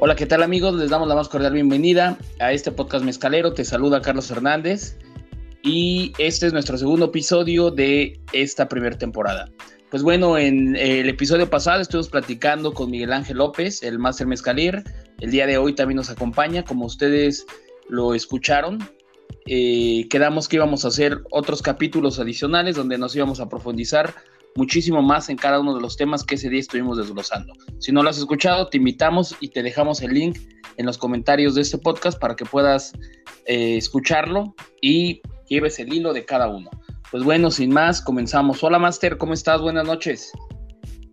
Hola, ¿qué tal amigos? Les damos la más cordial bienvenida a este podcast mezcalero. Te saluda Carlos Hernández y este es nuestro segundo episodio de esta primera temporada. Pues bueno, en el episodio pasado estuvimos platicando con Miguel Ángel López, el Master Mezcalir. El día de hoy también nos acompaña, como ustedes lo escucharon. Eh, quedamos que íbamos a hacer otros capítulos adicionales donde nos íbamos a profundizar muchísimo más en cada uno de los temas que ese día estuvimos desglosando. Si no lo has escuchado, te invitamos y te dejamos el link en los comentarios de este podcast para que puedas eh, escucharlo y lleves el hilo de cada uno. Pues bueno, sin más, comenzamos. Hola Master, ¿cómo estás? Buenas noches.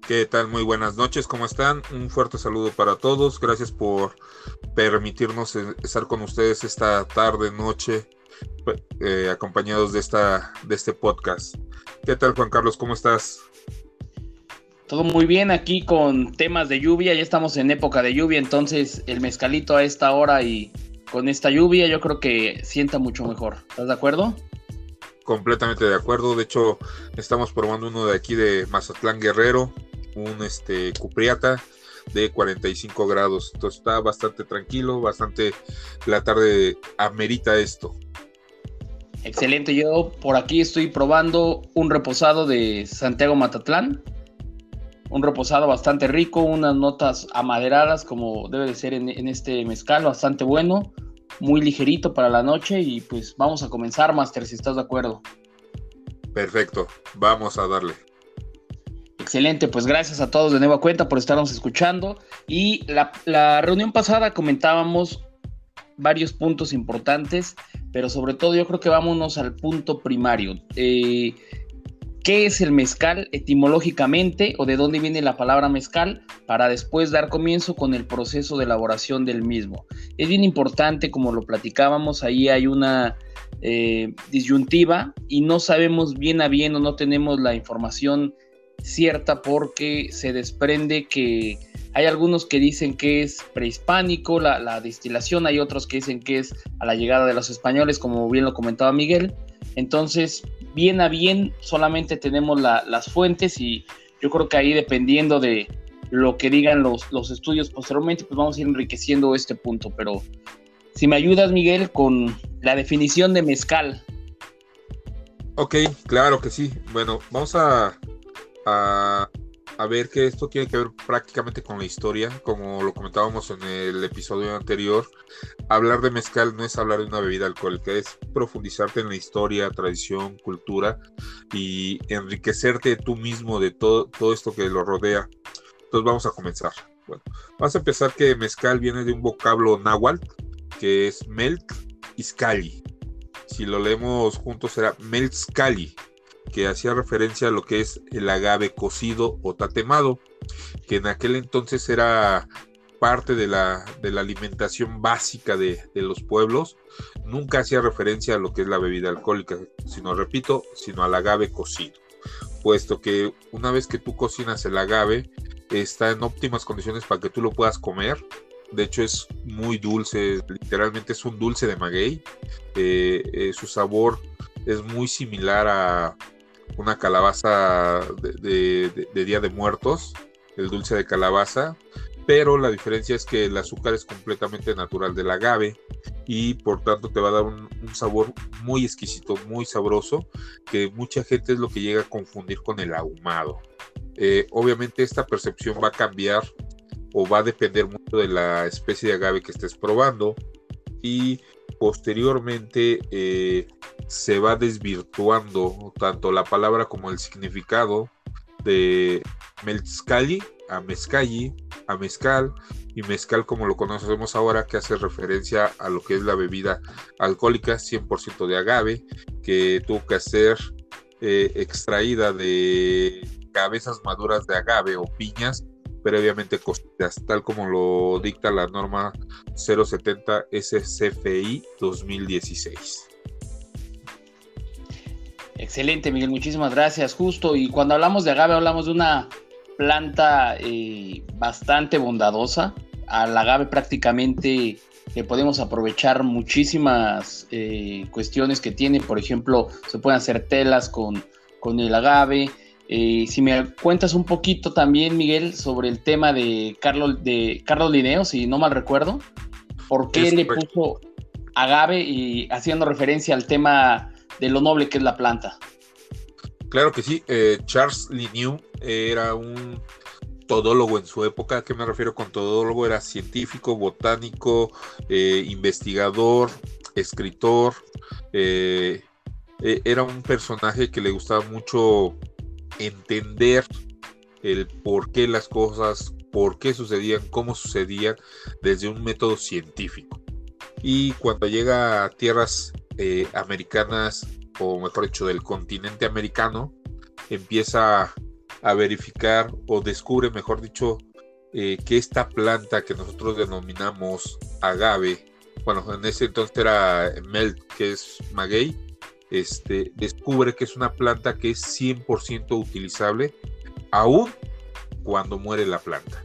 ¿Qué tal? Muy buenas noches, ¿cómo están? Un fuerte saludo para todos. Gracias por permitirnos estar con ustedes esta tarde, noche, eh, acompañados de, esta, de este podcast. ¿Qué tal, Juan Carlos? ¿Cómo estás? Todo muy bien aquí con temas de lluvia. Ya estamos en época de lluvia, entonces el mezcalito a esta hora y con esta lluvia yo creo que sienta mucho mejor. ¿Estás de acuerdo? Completamente de acuerdo. De hecho, estamos probando uno de aquí de Mazatlán Guerrero, un este Cupriata de 45 grados. Entonces está bastante tranquilo, bastante la tarde amerita esto. Excelente, yo por aquí estoy probando un reposado de Santiago Matatlán. Un reposado bastante rico, unas notas amaderadas como debe de ser en, este mezcal, bastante bueno, muy ligerito para la noche y pues vamos a comenzar, Master, si estás de acuerdo. Perfecto, vamos a darle. Excelente, pues gracias a todos de nueva cuenta por estarnos escuchando. Y la, la reunión pasada comentábamos varios puntos importantes, pero sobre todo yo creo que vámonos al punto primario. Eh, ¿Qué es el mezcal etimológicamente o de dónde viene la palabra mezcal para después dar comienzo con el proceso de elaboración del mismo? Es bien importante, como lo platicábamos, ahí hay una eh, disyuntiva y no sabemos bien a bien o no tenemos la información cierta porque se desprende que hay algunos que dicen que es prehispánico la, destilación, hay otros que dicen que es a la llegada de los españoles, como bien lo comentaba Miguel. Entonces, bien a bien, solamente tenemos las fuentes y yo creo que ahí dependiendo de lo que digan los, los estudios posteriormente, pues vamos a ir enriqueciendo este punto. Pero si me ayudas, Miguel, con la definición de mezcal. Ok, claro que sí. Bueno, vamos a, a ver que esto tiene que ver prácticamente con la historia, como lo comentábamos en el episodio anterior. Hablar de mezcal no es hablar de una bebida alcohólica, es profundizarte en la historia, tradición, cultura y enriquecerte tú mismo de todo, todo esto que lo rodea. Entonces vamos a comenzar. Bueno, vamos a empezar que mezcal viene de un vocablo náhuatl que es melk iscali. Si lo leemos juntos será melzcali que hacía referencia a lo que es el agave cocido o tatemado, que en aquel entonces era parte de la, de la alimentación básica de, los pueblos, nunca hacía referencia a lo que es la bebida alcohólica, sino, repito, sino al agave cocido, puesto que una vez que tú cocinas el agave, está en óptimas condiciones para que tú lo puedas comer, de hecho es muy dulce, literalmente es un dulce de maguey, eh, eh, su sabor es muy similar a, una calabaza de, Día de Muertos, el dulce de calabaza, pero la diferencia es que el azúcar es completamente natural del agave y por tanto te va a dar un, sabor muy exquisito, muy sabroso, que mucha gente es lo que llega a confundir con el ahumado. Eh, obviamente esta percepción va a cambiar o va a depender mucho de la especie de agave que estés probando y posteriormente eh, se va desvirtuando tanto la palabra como el significado de mezcali a mezcalli, a mezcal y mezcal como lo conocemos ahora que hace referencia a lo que es la bebida alcohólica 100% de agave que tuvo que ser eh, extraída de cabezas maduras de agave o piñas previamente cocidas, tal como lo dicta la norma 070 SCFI 2016. Excelente, Miguel, muchísimas gracias. Justo, y cuando hablamos de agave, hablamos de una planta eh, bastante bondadosa. Al agave prácticamente le podemos aprovechar muchísimas eh, cuestiones que tiene. Por ejemplo, se pueden hacer telas con, con el agave. Eh, si me cuentas un poquito también, Miguel, sobre el tema de Carlos, de Carlos Linneo, si no mal recuerdo, ¿por qué le puso agave y haciendo referencia al tema de lo noble que es la planta? Claro que sí, eh, Charles Linneo era un todólogo en su época. ¿A qué me refiero con todólogo? Era científico, botánico, eh, investigador, escritor. era un personaje que le gustaba mucho entender el por qué las cosas, por qué sucedían, cómo sucedían desde un método científico. Y cuando llega a tierras eh, americanas, o mejor dicho, del continente americano, empieza a verificar o descubre, mejor dicho, eh, que esta planta que nosotros denominamos agave, bueno, en ese entonces era melt, que es maguey, este, descubre que es una planta que es 100% utilizable aún cuando muere la planta.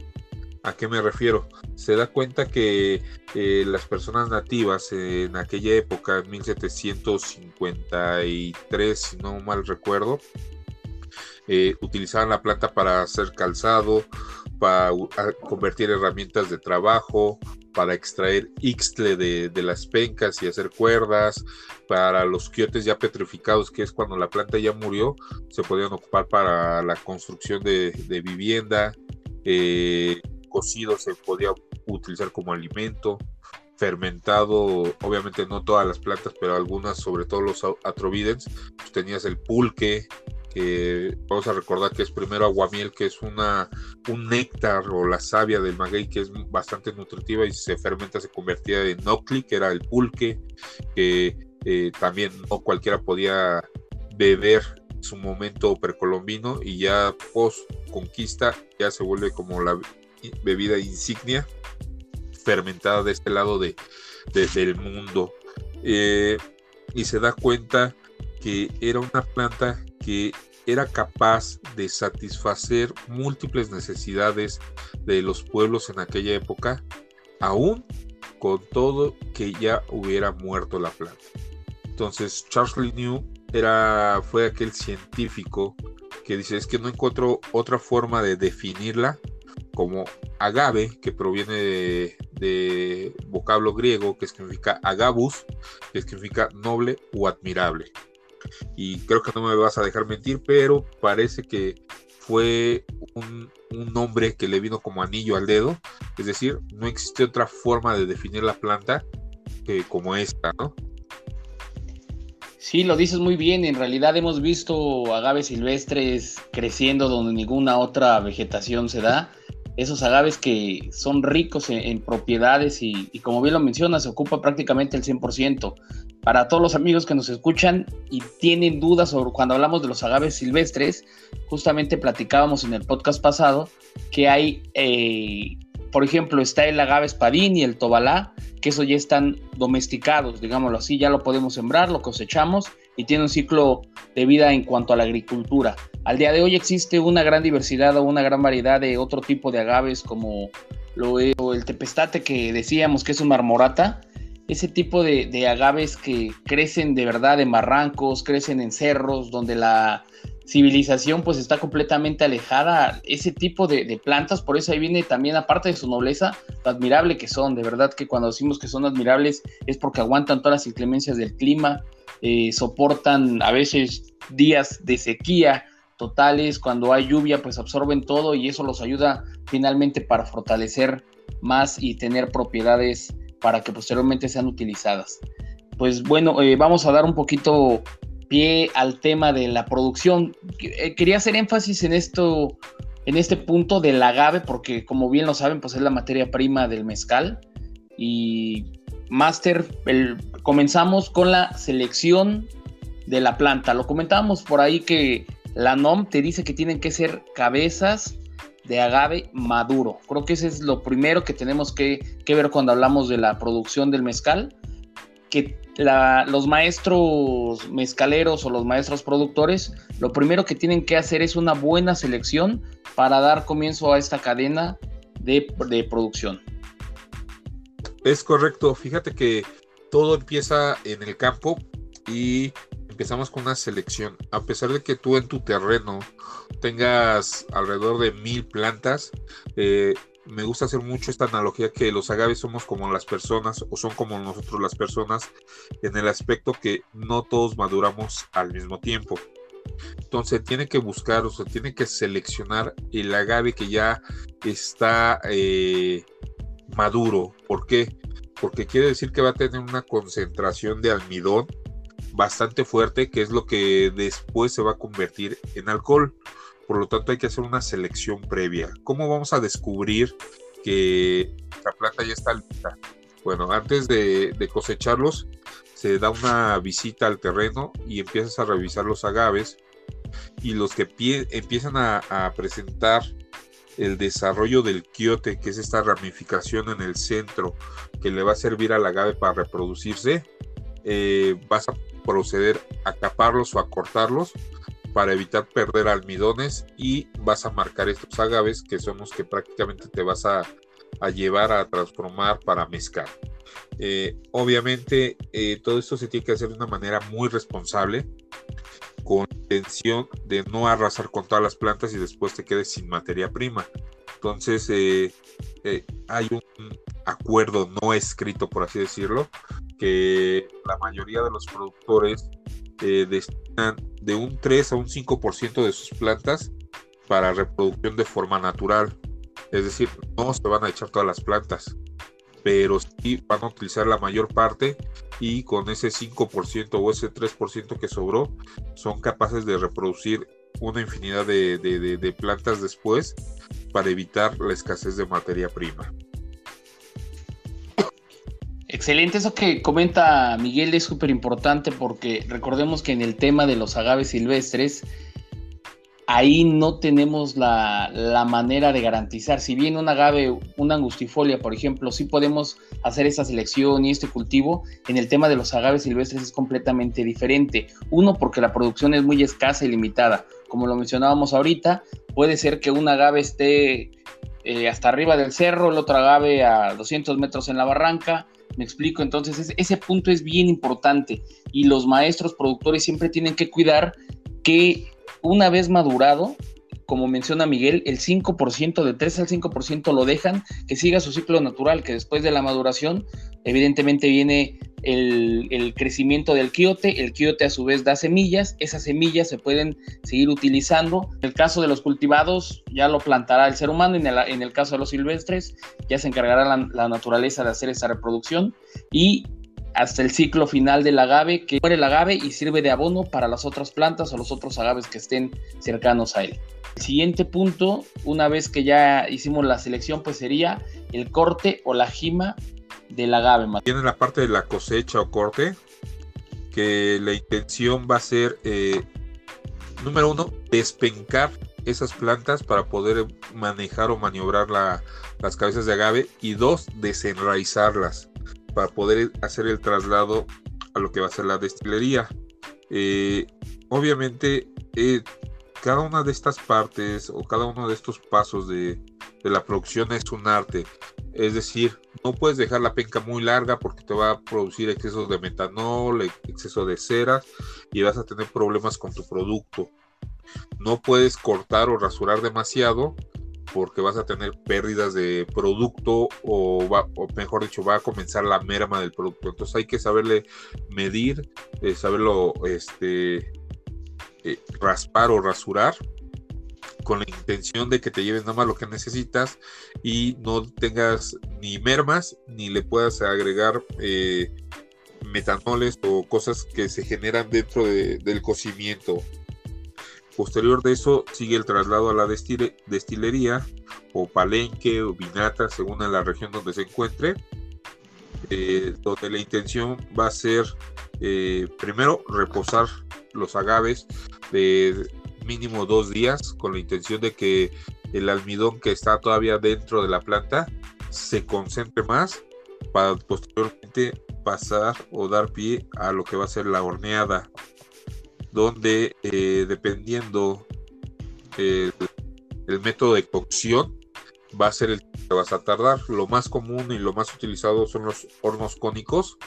¿A qué me refiero? Se da cuenta que eh, las personas nativas en aquella época, en 1753, si no mal recuerdo, eh, utilizaban la planta para hacer calzado, para convertir herramientas de trabajo, para extraer ixtle de, las pencas y hacer cuerdas, para los quiotes ya petrificados, que es cuando la planta ya murió, se podían ocupar para la construcción de, vivienda, eh, cocido se podía utilizar como alimento, fermentado, obviamente no todas las plantas, pero algunas, sobre todo los atrovidens, pues tenías el pulque, que vamos a recordar que es primero aguamiel, que es una, un néctar o la savia del maguey que es bastante nutritiva y se fermenta, se convertía en nocli, que era el pulque, que eh, también no cualquiera podía beber en su momento precolombino y ya post conquista ya se vuelve como la bebida insignia fermentada de este lado de, del mundo. Eh, y se da cuenta que era una planta que era capaz de satisfacer múltiples necesidades de los pueblos en aquella época, aún con todo que ya hubiera muerto la planta. Entonces Charles Linneu era, fue aquel científico que dice es que no encuentro otra forma de definirla como agave, que proviene de, de vocablo griego que significa agabus, que significa noble o admirable y creo que no me vas a dejar mentir, pero parece que fue un, nombre que le vino como anillo al dedo, es decir, no existe otra forma de definir la planta que como esta, ¿no? Sí, lo dices muy bien. En realidad hemos visto agaves silvestres creciendo donde ninguna otra vegetación se da. Esos agaves que son ricos en, propiedades y, como bien lo mencionas, se ocupa prácticamente el 100% para todos los amigos que nos escuchan y tienen dudas sobre cuando hablamos de los agaves silvestres, justamente platicábamos en el podcast pasado que hay, eh, por ejemplo, está el agave espadín y el tobalá, que eso ya están domesticados, digámoslo así, ya lo podemos sembrar, lo cosechamos y tiene un ciclo de vida en cuanto a la agricultura. Al día de hoy existe una gran diversidad o una gran variedad de otro tipo de agaves como lo, el tepestate que decíamos que es un marmorata, ese tipo de, agaves que crecen de verdad en barrancos, crecen en cerros, donde la civilización pues está completamente alejada, ese tipo de, plantas, por eso ahí viene también, aparte de su nobleza, lo admirable que son, de verdad que cuando decimos que son admirables es porque aguantan todas las inclemencias del clima, eh, soportan a veces días de sequía totales, cuando hay lluvia pues absorben todo y eso los ayuda finalmente para fortalecer más y tener propiedades para que posteriormente sean utilizadas. Pues bueno, eh, vamos a dar un poquito pie al tema de la producción. Eh, quería hacer énfasis en esto, en este punto del agave, porque como bien lo saben, pues es la materia prima del mezcal. Y Master, comenzamos con la selección de la planta. Lo comentábamos por ahí que la NOM te dice que tienen que ser cabezas de agave maduro. Creo que ese es lo primero que tenemos que, ver cuando hablamos de la producción del mezcal, que los maestros mezcaleros o los maestros productores, lo primero que tienen que hacer es una buena selección para dar comienzo a esta cadena de, de producción. Es correcto, fíjate que todo empieza en el campo y empezamos con una selección. A pesar de que tú en tu terreno tengas alrededor de mil plantas, eh, me gusta hacer mucho esta analogía que los agaves somos como las personas o son como nosotros las personas en el aspecto que no todos maduramos al mismo tiempo. Entonces tiene que buscar, o sea, tiene que seleccionar el agave que ya está eh, maduro. ¿Por qué? Porque quiere decir que va a tener una concentración de almidón bastante fuerte, que es lo que después se va a convertir en alcohol. Por lo tanto, hay que hacer una selección previa. ¿Cómo vamos a descubrir que la planta ya está lista? Bueno, antes de, cosecharlos, se da una visita al terreno y empiezas a revisar los agaves y los que empiezan a, presentar el desarrollo del quiote, que es esta ramificación en el centro que le va a servir al agave para reproducirse, eh, vas a proceder a caparlos o a cortarlos para evitar perder almidones y vas a marcar estos agaves que son los que prácticamente te vas a, llevar a transformar para mezclar. Eh, obviamente eh, todo esto se tiene que hacer de una manera muy responsable con intención de no arrasar con todas las plantas y después te quedes sin materia prima. Entonces eh, hay un acuerdo no escrito, por así decirlo, que la mayoría de los productores eh, destinan de un 3 a un 5% de sus plantas para reproducción de forma natural. Es decir, no se van a echar todas las plantas, pero sí van a utilizar la mayor parte y con ese 5% o ese 3% que sobró son capaces de reproducir una infinidad de plantas después para evitar la escasez de materia prima. Excelente, eso que comenta Miguel es súper importante porque recordemos que en el tema de los agaves silvestres, ahí no tenemos la, manera de garantizar. Si bien un agave, una angustifolia, por ejemplo, sí podemos hacer esa selección y este cultivo, en el tema de los agaves silvestres es completamente diferente. Uno, porque la producción es muy escasa y limitada. Como lo mencionábamos ahorita, puede ser que un agave esté eh, hasta arriba del cerro, el otro agave a 200 metros en la barranca, me explico, entonces ese punto es bien importante y los maestros productores siempre tienen que cuidar que una vez madurado, como menciona Miguel, el 5%, de 3 al 5% lo dejan, que siga su ciclo natural, que después de la maduración, evidentemente viene el, crecimiento del quiote, el quiote a su vez da semillas, esas semillas se pueden seguir utilizando. En el caso de los cultivados, ya lo plantará el ser humano, en el, en el caso de los silvestres, ya se encargará la, la naturaleza de hacer esa reproducción y hasta el ciclo final del agave, que muere el agave y sirve de abono para las otras plantas o los otros agaves que estén cercanos a él. El siguiente punto, una vez que ya hicimos la selección, pues sería el corte o la jima del agave. Tiene la parte de la cosecha o corte, que la intención va a ser, eh, número uno, despencar esas plantas para poder manejar o maniobrar las cabezas de agave y dos, desenraizarlas para poder hacer el traslado a lo que va a ser la destilería. Eh, obviamente, eh, cada una de estas partes o cada uno de estos pasos de, la producción es un arte. Es decir, no puedes dejar la penca muy larga porque te va a producir exceso de metanol, exceso de ceras y vas a tener problemas con tu producto. No puedes cortar o rasurar demasiado porque vas a tener pérdidas de producto o, mejor dicho, va a comenzar la merma del producto. Entonces hay que saberle medir, eh, saberlo este, eh, raspar o rasurar con la intención de que te lleves nada más lo que necesitas y no tengas ni mermas ni le puedas agregar eh, metanoles o cosas que se generan dentro del cocimiento Posterior de eso sigue el traslado a la destilería o palenque o vinata según la región donde se encuentre, eh, donde la intención va a ser eh, primero reposar los agaves de mínimo dos días con la intención de que el almidón que está todavía dentro de la planta se concentre más para posteriormente pasar o dar pie a lo que va a ser la horneada donde eh, dependiendo el, método de cocción va a ser el que vas a tardar. Lo más común y lo más utilizado son los hornos cónicos,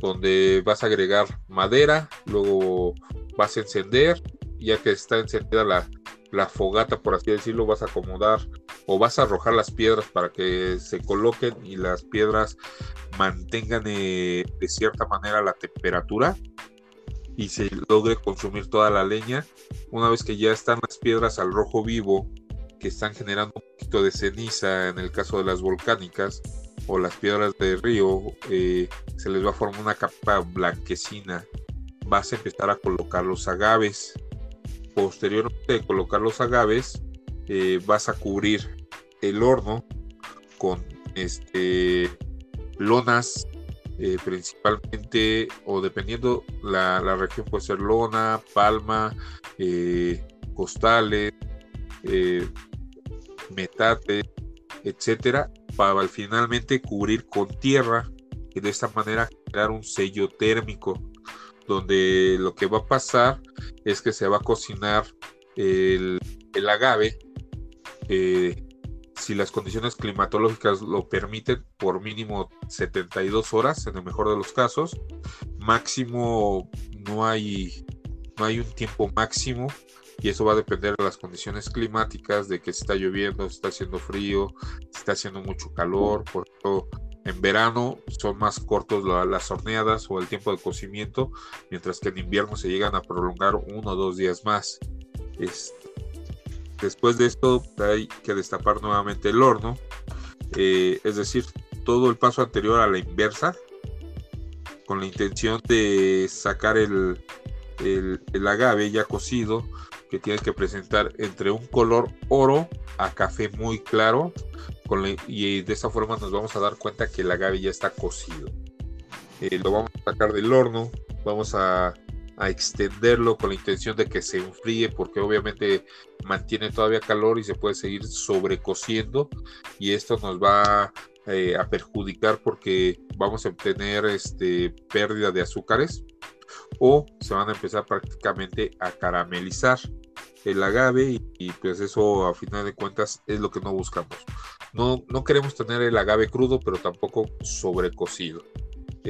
donde vas a agregar madera, luego vas a encender, ya que está encendida la, la fogata, por así decirlo, vas a acomodar o vas a arrojar las piedras para que se coloquen y las piedras mantengan eh, de cierta manera la temperatura y se logre consumir toda la leña. Una vez que ya están las piedras al rojo vivo, que están generando un poquito de ceniza en el caso de las volcánicas o las piedras de río, eh, se les va a formar una capa blanquecina. Vas a empezar a colocar los agaves. Posteriormente de colocar los agaves, eh, vas a cubrir el horno con este lonas eh, principalmente o dependiendo la, región puede ser lona, palma, eh, costales, eh, metate, etcétera, para finalmente cubrir con tierra y de esta manera crear un sello térmico donde lo que va a pasar es que se va a cocinar el, el agave si las condiciones climatológicas lo permiten, por mínimo 72 horas en el mejor de los casos. Máximo no hay, no hay un tiempo máximo y eso va a depender de las condiciones climáticas, de que está lloviendo, está haciendo frío, está haciendo mucho calor. Por ejemplo, en verano son más cortos las horneadas o el tiempo de cocimiento, mientras que en invierno se llegan a prolongar uno o dos días más. Este, Después de esto hay que destapar nuevamente el horno, eh, es decir, todo el paso anterior a la inversa, con la intención de sacar el, el, agave ya cocido, que tiene que presentar entre un color oro a café muy claro, y de esta forma nos vamos a dar cuenta que el agave ya está cocido. Eh, lo vamos a sacar del horno, vamos a a extenderlo con la intención de que se enfríe porque obviamente mantiene todavía calor y se puede seguir sobrecociendo y esto nos va eh, a perjudicar porque vamos a obtener este, pérdida de azúcares o se van a empezar prácticamente a caramelizar el agave y, pues eso a final de cuentas es lo que no buscamos. No, no queremos tener el agave crudo pero tampoco sobrecocido.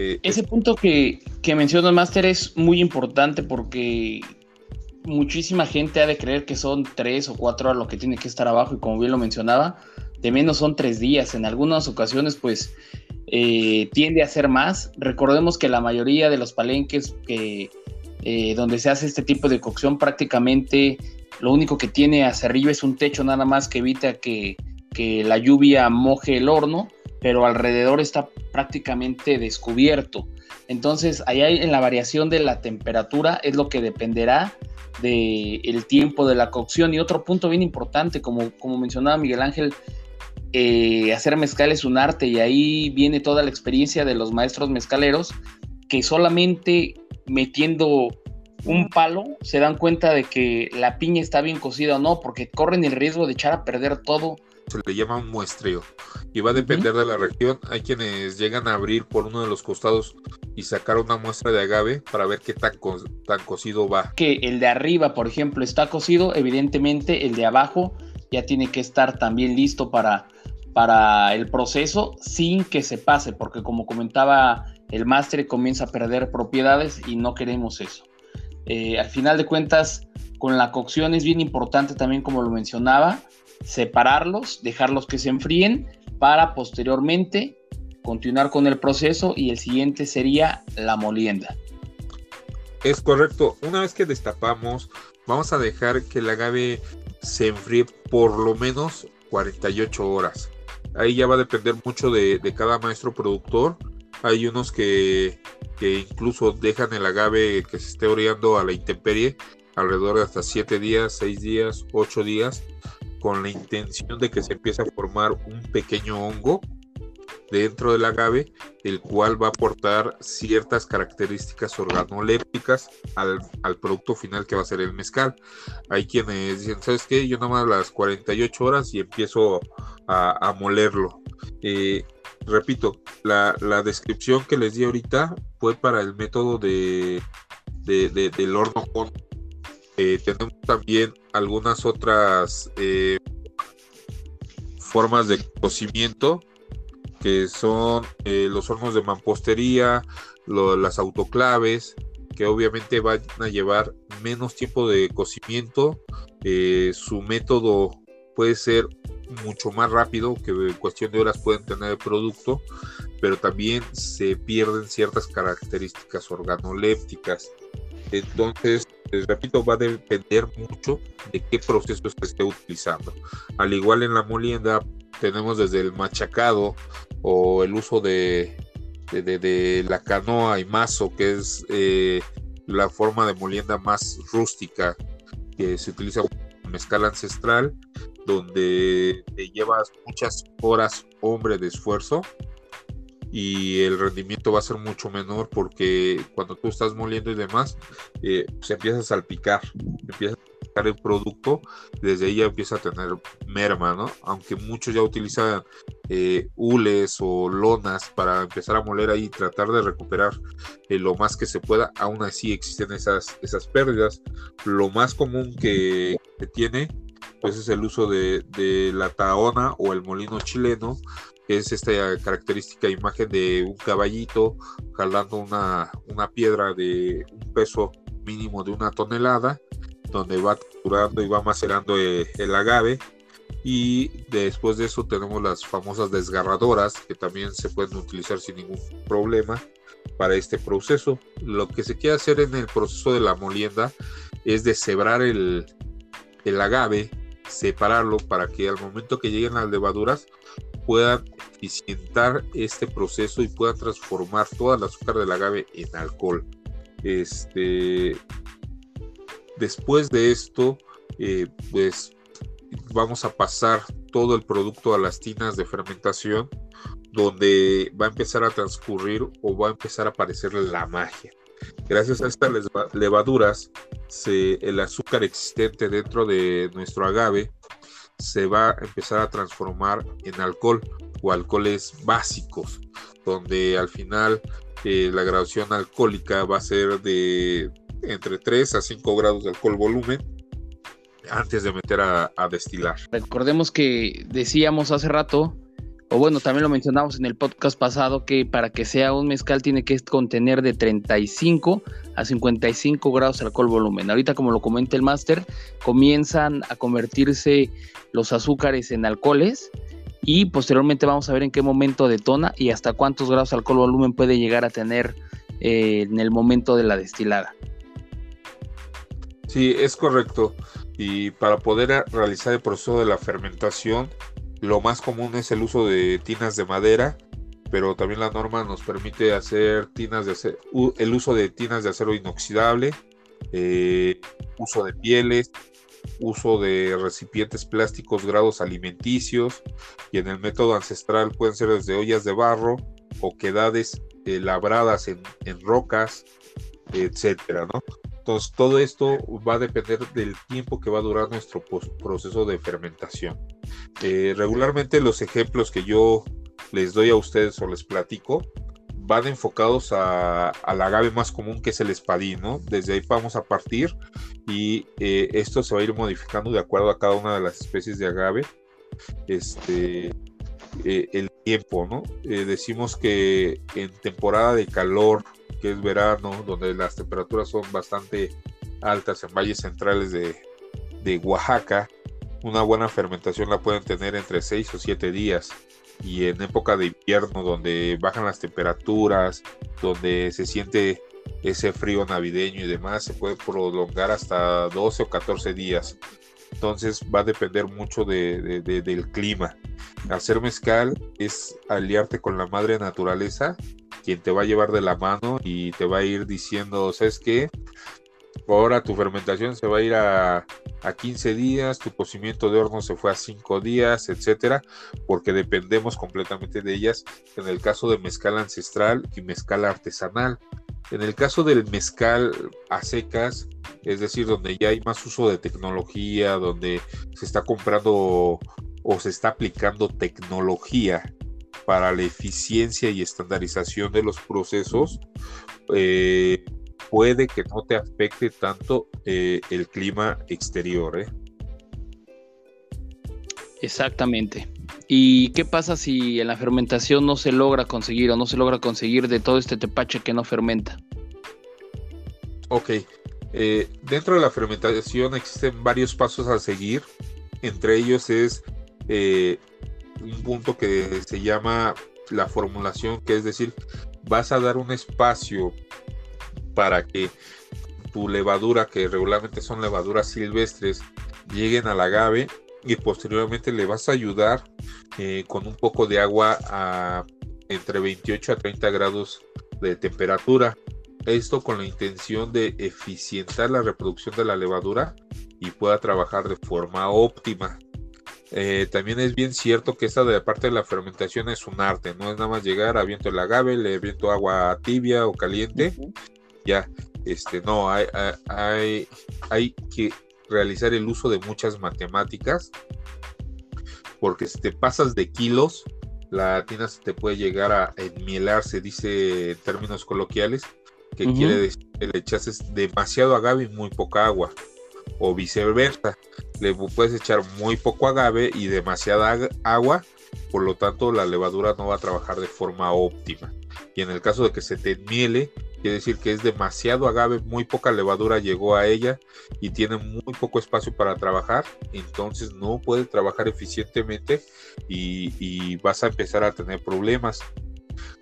Eh, Ese punto que, que menciona Master es muy importante porque muchísima gente ha de creer que son tres o cuatro horas lo que tiene que estar abajo y como bien lo mencionaba, de menos son tres días. En algunas ocasiones pues eh, tiende a ser más. Recordemos que la mayoría de los palenques que, eh, donde se hace este tipo de cocción prácticamente lo único que tiene hacia arriba es un techo nada más que evita que, que la lluvia moje el horno pero alrededor está prácticamente descubierto. Entonces, allá en la variación de la temperatura es lo que dependerá del tiempo de la cocción. Y otro punto bien importante, como, como mencionaba Miguel Ángel, eh, hacer mezcal es un arte y ahí viene toda la experiencia de los maestros mezcaleros que solamente metiendo un palo se dan cuenta de que la piña está bien cocida o no, porque corren el riesgo de echar a perder todo se le llama un muestreo y va a depender de la región. Hay quienes llegan a abrir por uno de los costados y sacar una muestra de agave para ver qué tan, tan cocido va. Que el de arriba, por ejemplo, está cocido, evidentemente el de abajo ya tiene que estar también listo para, para el proceso sin que se pase, porque como comentaba el máster comienza a perder propiedades y no queremos eso. Eh, al final de cuentas, con la cocción es bien importante también, como lo mencionaba, separarlos, dejarlos que se enfríen para posteriormente continuar con el proceso y el siguiente sería la molienda. Es correcto, una vez que destapamos, vamos a dejar que el agave se enfríe por lo menos 48 horas. Ahí ya va a depender mucho de, cada maestro productor. Hay unos que, que, incluso dejan el agave que se esté oreando a la intemperie alrededor de hasta 7 días, 6 días, 8 días con la intención de que se empiece a formar un pequeño hongo dentro del agave, el cual va a aportar ciertas características organolépticas al, producto final que va a ser el mezcal. Hay quienes dicen, ¿sabes qué? Yo nomás las 48 horas y empiezo a, molerlo. Eh, repito, la, descripción que les di ahorita fue para el método de, del horno con eh, tenemos también algunas otras eh, formas de cocimiento que son eh, los hornos de mampostería, las autoclaves, que obviamente van a llevar menos tiempo de cocimiento, su método puede ser mucho más rápido, que en cuestión de horas pueden tener el producto, pero también se pierden ciertas características organolépticas. Entonces, les repito, va a depender mucho de qué proceso se esté utilizando. Al igual en la molienda, tenemos desde el machacado o el uso de, de, la canoa y mazo, que es eh, la forma de molienda más rústica que se utiliza en mezcal ancestral, donde te llevas muchas horas hombre de esfuerzo y el rendimiento va a ser mucho menor porque cuando tú estás moliendo y demás, eh, se empieza a salpicar, empieza a salpicar el producto, desde ahí ya empieza a tener merma, ¿no? Aunque muchos ya utilizan eh, hules o lonas para empezar a moler ahí y tratar de recuperar eh, lo más que se pueda, aún así existen esas, esas pérdidas. Lo más común que, se tiene pues es el uso de, de la taona o el molino chileno, es esta característica imagen de un caballito jalando una, una piedra de un peso mínimo de una tonelada, donde va triturando y va macerando el, eh, el agave. Y después de eso tenemos las famosas desgarradoras que también se pueden utilizar sin ningún problema para este proceso. Lo que se quiere hacer en el proceso de la molienda es deshebrar el, el agave, separarlo para que al momento que lleguen las levaduras puedan eficientar este proceso y puedan transformar toda el azúcar del agave en alcohol. Este, después de esto, eh, pues vamos a pasar todo el producto a las tinas de fermentación, donde va a empezar a transcurrir o va a empezar a aparecer la magia. Gracias a estas levaduras, el azúcar existente dentro de nuestro agave se va a empezar a transformar en alcohol o alcoholes básicos, donde al final eh, la graduación alcohólica va a ser de entre 3 a 5 grados de alcohol volumen antes de meter a, destilar. Recordemos que decíamos hace rato o bueno, también lo mencionamos en el podcast pasado, que para que sea un mezcal tiene que contener de 35 a 55 grados de alcohol volumen. Ahorita, como lo comenta el máster, comienzan a convertirse los azúcares en alcoholes y posteriormente vamos a ver en qué momento detona y hasta cuántos grados alcohol volumen puede llegar a tener eh, en el momento de la destilada. Sí, es correcto. Y para poder realizar el proceso de la fermentación, lo más común es el uso de tinas de madera, pero también la norma nos permite hacer tinas de acero, el uso de tinas de acero inoxidable, eh, uso de pieles, uso de recipientes plásticos grados alimenticios y en el método ancestral pueden ser desde ollas de barro o quedades eh, labradas en, en, rocas, etcétera. Entonces todo esto va a depender del tiempo que va a durar nuestro proceso de fermentación. Eh, regularmente los ejemplos que yo les doy a ustedes o les platico van enfocados a, al agave más común que es el espadín, ¿no? Desde ahí vamos a partir y eh, esto se va a ir modificando de acuerdo a cada una de las especies de agave. Este, eh, el tiempo, ¿no? decimos que en temporada de calor, que es verano, donde las temperaturas son bastante altas en valles centrales de, de Oaxaca, una buena fermentación la pueden tener entre 6 o 7 días. Y en época de invierno, donde bajan las temperaturas, donde se siente ese frío navideño y demás, se puede prolongar hasta 12 o 14 días. Entonces va a depender mucho de, del clima. Hacer mezcal es aliarte con la madre naturaleza, quien te va a llevar de la mano y te va a ir diciendo, ¿sabes qué? Ahora tu fermentación se va a ir a, 15 días, tu cocimiento de horno se fue a 5 días, etcétera, porque dependemos completamente de ellas en el caso de mezcal ancestral y mezcal artesanal. En el caso del mezcal a secas, es decir, donde ya hay más uso de tecnología, donde se está comprando o se está aplicando tecnología para la eficiencia y estandarización de los procesos, eh, puede que no te afecte tanto eh, el clima exterior. ¿eh? Exactamente. ¿Y qué pasa si en la fermentación no se logra conseguir o no se logra conseguir de todo este tepache que no fermenta? Ok, Eh, dentro de la fermentación existen varios pasos a seguir. Entre ellos es eh, un punto que se llama la formulación, que es decir, vas a dar un espacio para que tu levadura, que regularmente son levaduras silvestres, lleguen al agave y posteriormente le vas a ayudar eh, con un poco de agua a entre 28 a 30 grados de temperatura. Esto con la intención de eficientar la reproducción de la levadura y pueda trabajar de forma óptima. Eh, también es bien cierto que esta de parte de la fermentación es un arte, no es nada más llegar, aviento el agave, le aviento agua tibia o caliente, ya, este, no, hay, hay, hay que realizar el uso de muchas matemáticas, porque si te pasas de kilos, la tina se te puede llegar a enmielar, se dice en términos coloquiales, que quiere decir que le echas demasiado agave y muy poca agua, o viceversa, le puedes echar muy poco agave y demasiada agua, por lo tanto la levadura no va a trabajar de forma óptima. Y en el caso de que se te enmiele, quiere decir que es demasiado agave, muy poca levadura llegó a ella y tiene muy poco espacio para trabajar, entonces no puede trabajar eficientemente y, vas a empezar a tener problemas.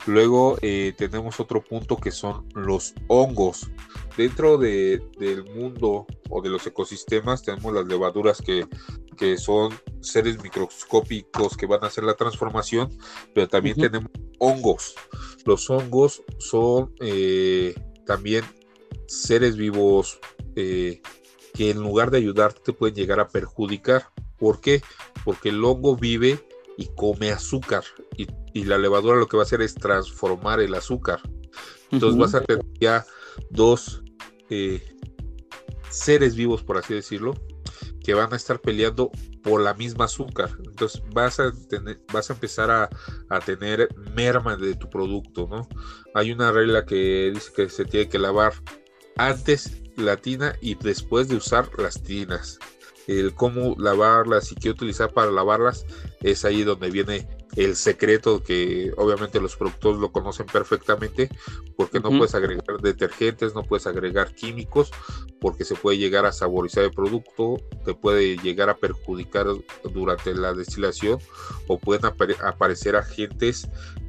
Luego eh, tenemos otro punto que son los hongos. Dentro del mundo o de los ecosistemas tenemos las levaduras que, que, son seres microscópicos que van a hacer la transformación, pero también tenemos hongos. Los hongos son eh, también seres vivos eh, que en lugar de ayudarte te pueden llegar a perjudicar. ¿Por qué? Porque el hongo vive y come azúcar y, la levadura lo que va a hacer es transformar el azúcar. Entonces vas a tener ya dos eh, seres vivos, por así decirlo, que van a estar peleando por la misma azúcar. Entonces vas a, tener, vas a empezar a, a, tener merma de tu producto, ¿no? Hay una regla que dice que se tiene que lavar antes la tina y después de usar las tinas. El cómo lavarlas y qué utilizar para lavarlas es ahí donde viene el secreto que obviamente los productores lo conocen perfectamente porque no puedes agregar detergentes, no puedes agregar químicos porque se puede llegar a saborizar el producto, te puede llegar a perjudicar durante la destilación o pueden aparecer agentes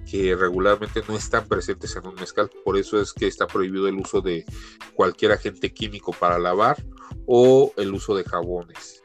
que regularmente no están presentes en un mezcal, por eso es que está prohibido el uso de cualquier agente químico para lavar o el uso de jabones.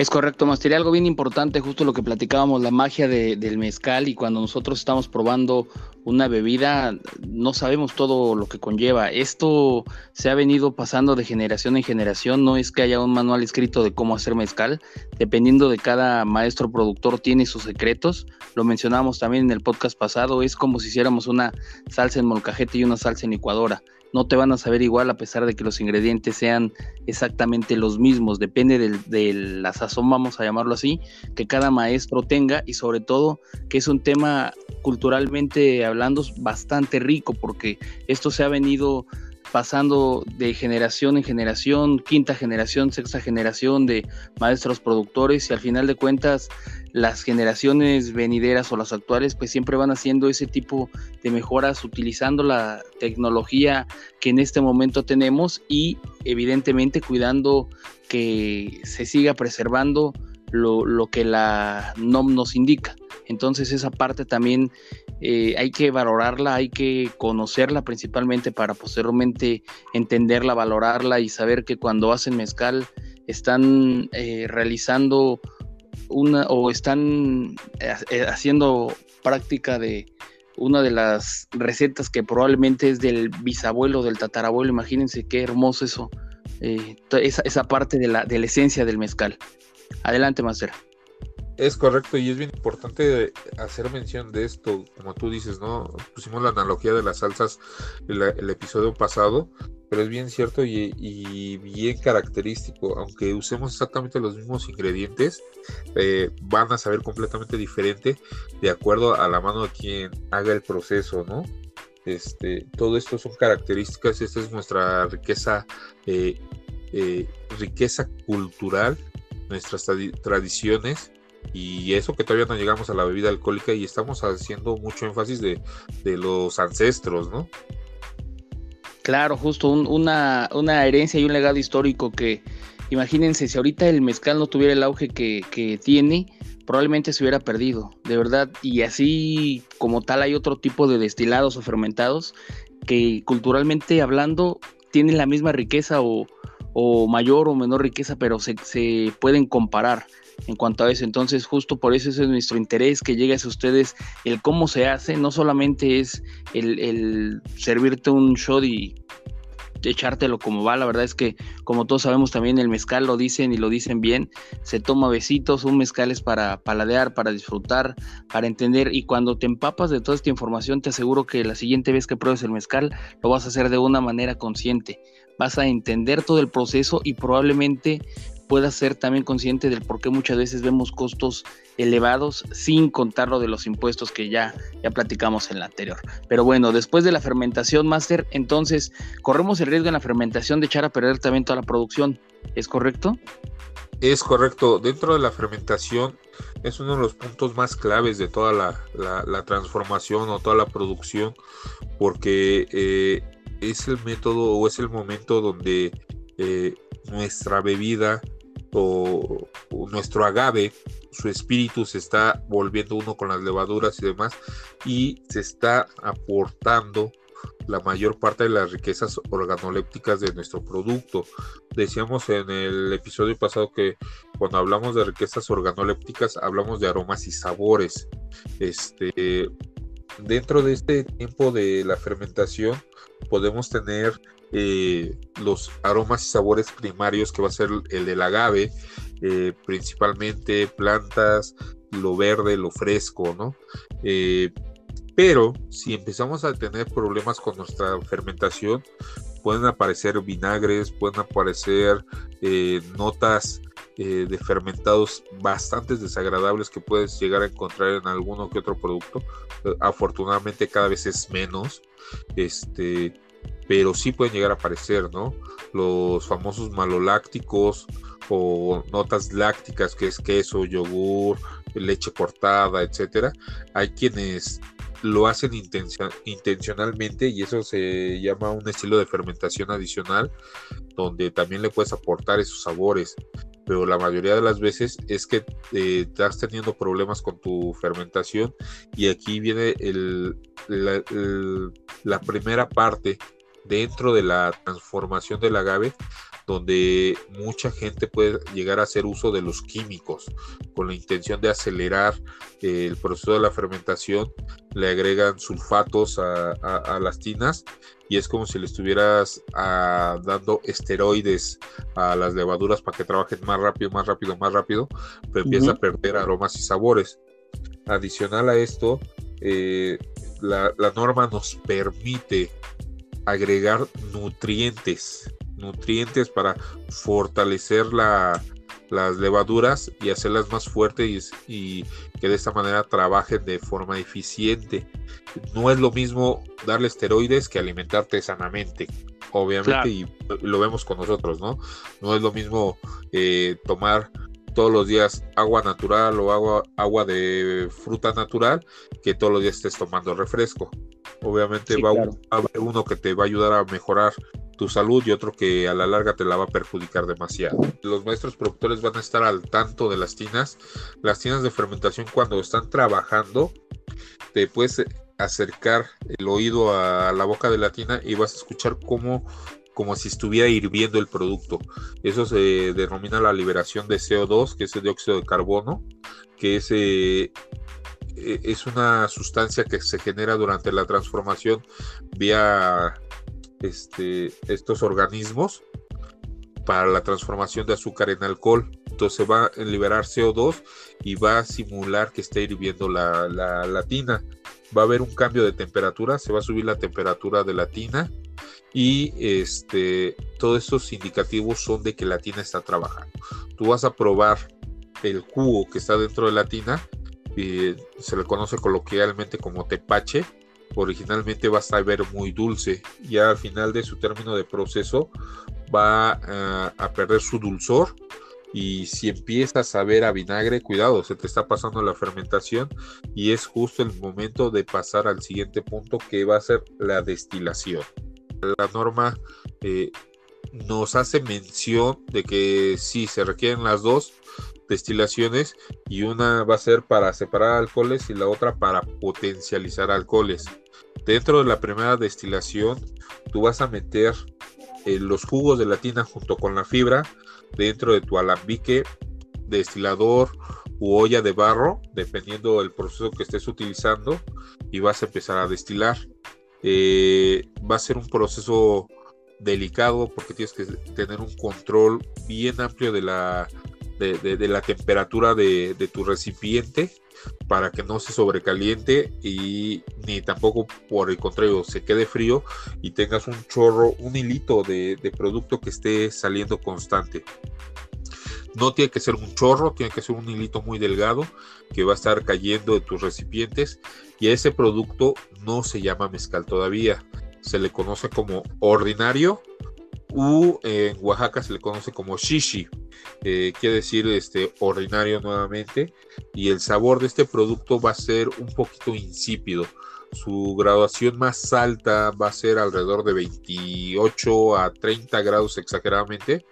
Es correcto, Master. Algo bien importante, justo lo que platicábamos, la magia del mezcal y cuando nosotros estamos probando una bebida, no sabemos todo lo que conlleva. Esto se ha venido pasando de generación en generación, no es que haya un manual escrito de cómo hacer mezcal, dependiendo de cada maestro productor tiene sus secretos. Lo mencionamos también en el podcast pasado, es como si hiciéramos una salsa en molcajete y una salsa en licuadora no te van a saber igual a pesar de que los ingredientes sean exactamente los mismos, depende de la sazón, vamos a llamarlo así, que cada maestro tenga y sobre todo que es un tema culturalmente hablando bastante rico porque esto se ha venido pasando de generación en generación, quinta generación, sexta generación de maestros productores y al final de cuentas las generaciones venideras o las actuales pues siempre van haciendo ese tipo de mejoras utilizando la tecnología que en este momento tenemos y evidentemente cuidando que se siga preservando lo, lo que la NOM nos indica. Entonces esa parte también eh, hay que valorarla, hay que conocerla principalmente para posteriormente entenderla, valorarla y saber que cuando hacen mezcal están eh, realizando una o están eh, haciendo práctica de una de las recetas que probablemente es del bisabuelo, del tatarabuelo, imagínense qué hermoso eso, esa, esa, parte de la, de la esencia del mezcal. Adelante, Master. Es correcto y es bien importante hacer mención de esto, como tú dices, ¿no? Pusimos la analogía de las salsas en el episodio pasado, pero es bien cierto y, bien característico, aunque usemos exactamente los mismos ingredientes, eh, van a saber completamente diferente de acuerdo a la mano de quien haga el proceso, ¿no? Este, todo esto son características, esta es nuestra riqueza, eh, eh, riqueza cultural, nuestras tradiciones y eso que todavía no llegamos a la bebida alcohólica y estamos haciendo mucho énfasis de, los ancestros, ¿no? Claro, justo una, una herencia y un legado histórico que, imagínense, si ahorita el mezcal no tuviera el auge que, que tiene, probablemente se hubiera perdido, de verdad. Y así como tal hay otro tipo de destilados o fermentados que culturalmente hablando tienen la misma riqueza o, o mayor o menor riqueza, pero se, se, pueden comparar en cuanto a eso. Entonces, justo por eso es nuestro interés, que llegue a ustedes el cómo se hace, no solamente es el, el servirte un shot y echártelo como va. La verdad es que, como todos sabemos, también el mezcal lo dicen y lo dicen bien. Se toma besitos, un mezcal es para paladear, para disfrutar, para entender. Y cuando te empapas de toda esta información, te aseguro que la siguiente vez que pruebes el mezcal, lo vas a hacer de una manera consciente. Vas a entender todo el proceso y probablemente puedas ser también consciente del por qué muchas veces vemos costos elevados sin contar lo de los impuestos que ya, ya platicamos en la anterior. Pero bueno, después de la fermentación máster, entonces corremos el riesgo en la fermentación de echar a perder también toda la producción. ¿Es correcto? Es correcto. Dentro de la fermentación es uno de los puntos más claves de toda la, transformación o toda la producción porque eh, es el método o es el momento donde eh, nuestra bebida nuestro agave, su espíritu se está volviendo uno con las levaduras y demás, y se está aportando la mayor parte de las riquezas organolépticas de nuestro producto. Decíamos en el episodio pasado que cuando hablamos de riquezas organolépticas hablamos de aromas y sabores. Este, dentro de este tiempo de la fermentación podemos tener eh, los aromas y sabores primarios que va a ser el del agave, eh, principalmente plantas, lo verde, lo fresco, ¿no? Eh, pero si empezamos a tener problemas con nuestra fermentación, pueden aparecer vinagres, pueden aparecer notas de fermentados bastante desagradables que puedes llegar a encontrar en alguno que otro producto. afortunadamente cada vez es menos. Este, pero sí pueden llegar a aparecer, ¿no? Los famosos malolácticos o notas lácticas, que es queso, yogur, leche cortada, etcétera. Hay quienes lo hacen intencionalmente y eso se llama un estilo de fermentación adicional donde también le puedes aportar esos sabores pero la mayoría de las veces es que eh, estás teniendo problemas con tu fermentación y aquí viene la primera parte dentro de la transformación del agave, donde mucha gente puede llegar a hacer uso de los químicos con la intención de acelerar eh, el proceso de la fermentación, le agregan sulfatos a, las tinas y es como si le estuvieras ah, dando esteroides a las levaduras para que trabajen más rápido, más rápido, más rápido, pero empieza a perder aromas y sabores. Adicional a esto, eh, la, la norma nos permite agregar nutrientes, nutrientes para fortalecer las levaduras y hacerlas más fuertes y, que de esta manera trabajen de forma eficiente. No es lo mismo darle esteroides que alimentarte sanamente, obviamente, y lo vemos con nosotros, ¿no? No es lo mismo eh, tomar todos los días agua natural o agua, agua de fruta natural que todos los días estés tomando refresco. Obviamente va a haber uno que te va a ayudar a mejorar tu salud y otro que a la larga te la va a perjudicar demasiado. Los maestros productores van a estar al tanto de las tinas. Las tinas de fermentación cuando están trabajando, te puedes acercar el oído a la boca de la tina y vas a escuchar cómo como si estuviera hirviendo el producto. Eso se denomina la liberación de CO2, que es el dióxido de carbono, que es, eh, e, es una sustancia que se genera durante la transformación vía este, estos organismos para la transformación de azúcar en alcohol. Entonces va a liberar CO2 y va a simular que está hirviendo la, la, la tina. Va a haber un cambio de temperatura, se va a subir la temperatura de la tina y este, todos estos indicativos son de que la tina está trabajando. Tú vas a probar el jugo que está dentro de la tina, y se le conoce coloquialmente como tepache. Originalmente va a saber muy dulce, ya al final de su término de proceso va eh, a perder su dulzor y si empiezas a ver a vinagre, cuidado, se te está pasando la fermentación y es justo el momento de pasar al siguiente punto que va a ser la destilación. la norma eh, nos hace mención de que sí se requieren las dos destilaciones y una va a ser para separar alcoholes y la otra para potencializar alcoholes. Dentro de la primera destilación, tú vas a meter eh, los jugos de la tina junto con la fibra dentro de tu alambique, destilador u olla de barro, dependiendo del proceso que estés utilizando, y vas a empezar a destilar. Eh, va a ser un proceso delicado porque tienes que tener un control bien amplio de la, de, la temperatura de, tu recipiente para que no se sobrecaliente y ni tampoco por el contrario se quede frío y tengas un chorro, un hilito de, producto que esté saliendo constante. No tiene que ser un chorro, tiene que ser un hilito muy delgado que va a estar cayendo de tus recipientes y ese producto no se llama mezcal todavía. Se le conoce como ordinario u en Oaxaca se le conoce como shishi. Eh, quiere decir este ordinario nuevamente y el sabor de este producto va a ser un poquito insípido su graduación más alta va a ser alrededor de 28 a 30 grados exageradamente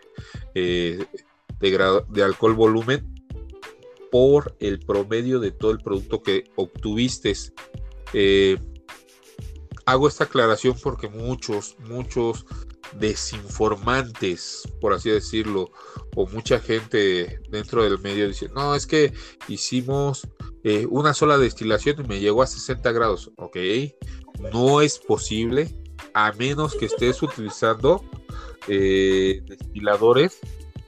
eh, de, de, alcohol volumen por el promedio de todo el producto que obtuviste. Eh, hago esta aclaración porque muchos, muchos desinformantes, por así decirlo, o mucha gente dentro del medio dice, no, es que hicimos eh, una sola destilación y me llegó a 60 grados. Ok, no es posible a menos que estés utilizando eh, destiladores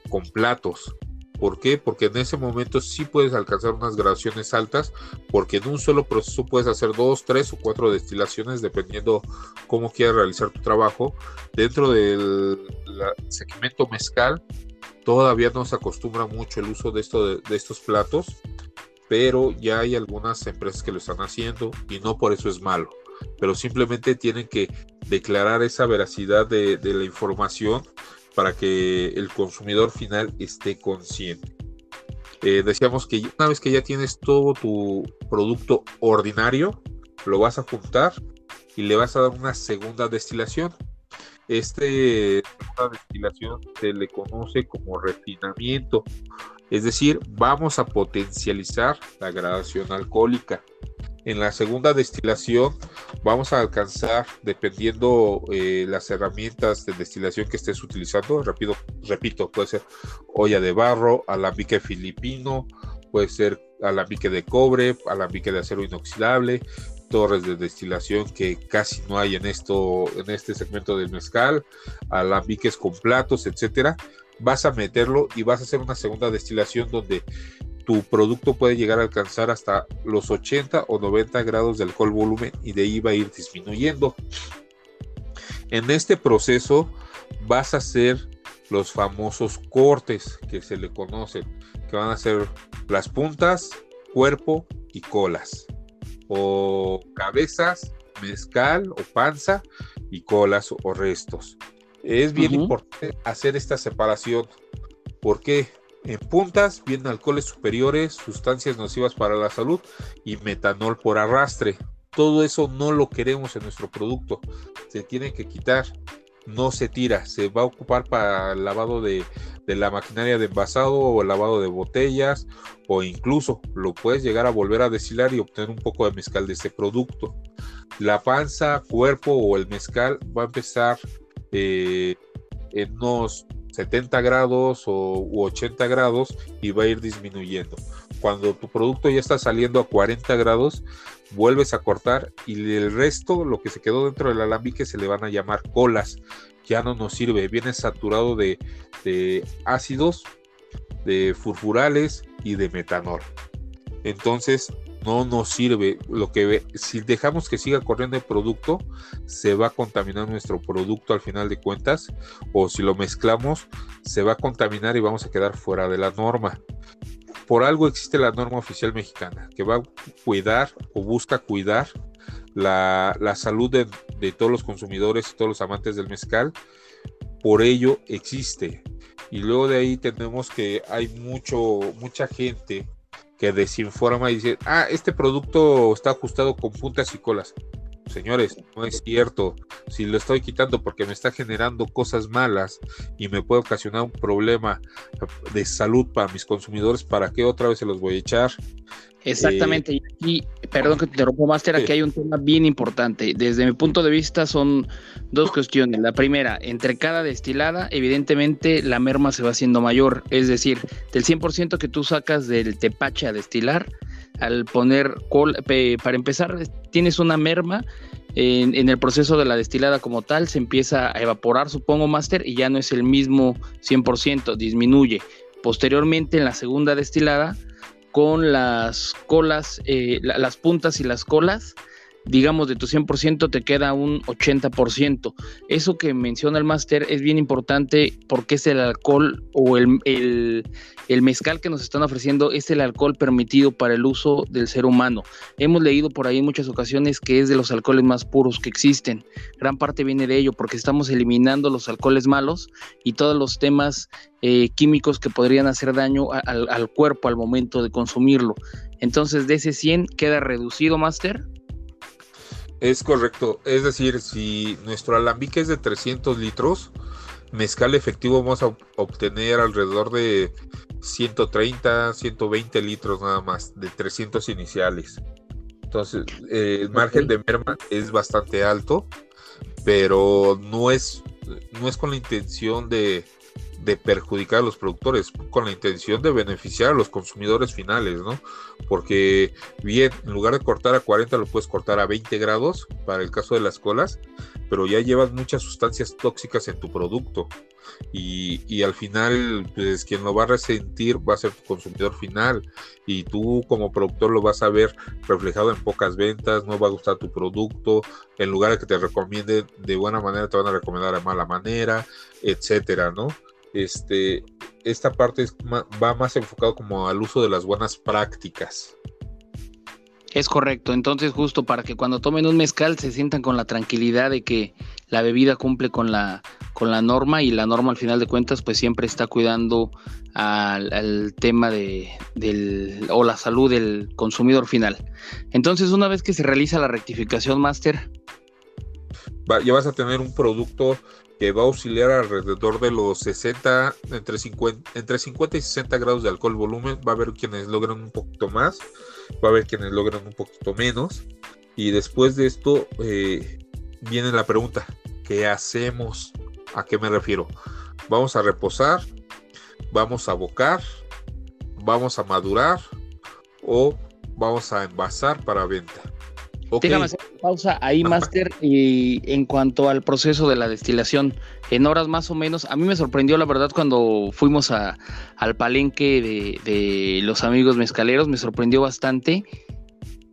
con platos. ¿Por qué? Porque en ese momento sí puedes alcanzar unas graduaciones altas, porque en un solo proceso puedes hacer dos, tres o cuatro destilaciones, dependiendo cómo quieras realizar tu trabajo. Dentro del segmento mezcal, todavía no se acostumbra mucho el uso de, esto, de, estos platos, pero ya hay algunas empresas que lo están haciendo y no por eso es malo, pero simplemente tienen que declarar esa veracidad de la información para que el consumidor final esté consciente. Eh, decíamos que una vez que ya tienes todo tu producto ordinario, lo vas a juntar y le vas a dar una segunda destilación. Este segunda destilación se le conoce como refinamiento, es decir, vamos a potencializar la gradación alcohólica. En la segunda destilación vamos a alcanzar, dependiendo eh, las herramientas de destilación que estés utilizando, repito, repito, puede ser olla de barro, alambique filipino, puede ser alambique de cobre, alambique de acero inoxidable, torres de destilación que casi no hay en esto, en este segmento del mezcal, alambiques con platos, etcétera. Vas a meterlo y vas a hacer una segunda destilación donde tu producto puede llegar a alcanzar hasta los 80 o 90 grados de alcohol volumen y de ahí va a ir disminuyendo. En este proceso vas a hacer los famosos cortes que se le conocen, que van a ser las puntas, cuerpo y colas, o cabezas, mezcal o panza y colas o restos. Es bien importante hacer esta separación. ¿Por qué? En puntas vienen alcoholes superiores, sustancias nocivas para la salud y metanol por arrastre. Todo eso no lo queremos en nuestro producto. Se tiene que quitar. No se tira. Se va a ocupar para el lavado de, la maquinaria de envasado o el lavado de botellas o incluso lo puedes llegar a volver a destilar y obtener un poco de mezcal de ese producto. La panza, cuerpo o el mezcal va a empezar eh, en unos 70 grados o 80 grados y va a ir disminuyendo. Cuando tu producto ya está saliendo a 40 grados, vuelves a cortar y el resto, lo que se quedó dentro del alambique, se le van a llamar colas. Ya no nos sirve, viene saturado de, de ácidos, de furfurales y de metanol. Entonces, no nos sirve. Lo que si dejamos que siga corriendo el producto, se va a contaminar nuestro producto al final de cuentas, o si lo mezclamos, se va a contaminar y vamos a quedar fuera de la norma. Por algo existe la norma oficial mexicana, que va a cuidar o busca cuidar la, salud de, de todos los consumidores y todos los amantes del mezcal. Por ello existe. Y luego de ahí tenemos que hay mucho, mucha gente que desinforma y dice, ah, este producto está ajustado con puntas y colas. Señores, no es cierto. Si lo estoy quitando porque me está generando cosas malas y me puede ocasionar un problema de salud para mis consumidores, ¿para qué otra vez se los voy a echar? Exactamente, y aquí, perdón que te interrumpo, Master, aquí hay un tema bien importante. Desde mi punto de vista son dos cuestiones. La primera, entre cada destilada, evidentemente la merma se va haciendo mayor, es decir, del 100% que tú sacas del tepache a destilar, al poner, para empezar, tienes una merma en, el proceso de la destilada como tal, se empieza a evaporar, supongo, Master, y ya no es el mismo 100%, disminuye. Posteriormente, en la segunda destilada, con las colas, eh, las puntas y las colas, digamos de tu 100% te queda un 80%. Eso que menciona el máster es bien importante porque es el alcohol o el, el, mezcal que nos están ofreciendo es el alcohol permitido para el uso del ser humano. Hemos leído por ahí en muchas ocasiones que es de los alcoholes más puros que existen. Gran parte viene de ello porque estamos eliminando los alcoholes malos y todos los temas eh, químicos que podrían hacer daño al, al cuerpo al momento de consumirlo. Entonces de ese 100 queda reducido, máster es correcto. Es decir, si nuestro alambique es de 300 litros, mezcal efectivo vamos a obtener alrededor de 130, 120 litros nada más, de 300 iniciales. Entonces, eh, el margen de merma es bastante alto, pero no es, no es con la intención de, de perjudicar a los productores, con la intención de beneficiar a los consumidores finales, ¿no? Porque bien, en lugar de cortar a 40 lo puedes cortar a 20 grados para el caso de las colas, pero ya llevas muchas sustancias tóxicas en tu producto. Y, y, al final, pues quien lo va a resentir va a ser tu consumidor final y tú como productor lo vas a ver reflejado en pocas ventas, no va a gustar tu producto, en lugar de que te recomiende de buena manera, te van a recomendar de mala manera, etcétera, ¿no? Este, esta parte va más enfocado como al uso de las buenas prácticas. Es correcto, entonces justo para que cuando tomen un mezcal se sientan con la tranquilidad de que la bebida cumple con la, con la norma y la norma al final de cuentas pues siempre está cuidando al, tema de, del, o la salud del consumidor final. Entonces una vez que se realiza la rectificación máster... ya vas a tener un producto que va a auxiliar alrededor de los 60, entre 50, entre 50 y 60 grados de alcohol volumen. Va a haber quienes logran un poquito más, va a haber quienes logran un poquito menos. Y después de esto eh, viene la pregunta, ¿qué hacemos? ¿A qué me refiero? Vamos a reposar, vamos a bocar, vamos a madurar o vamos a envasar para venta. Déjame hacer pausa ahí, Master, y en cuanto al proceso de la destilación, en horas más o menos, a mí me sorprendió la verdad cuando fuimos a, al palenque de, de los amigos mezcaleros, me sorprendió bastante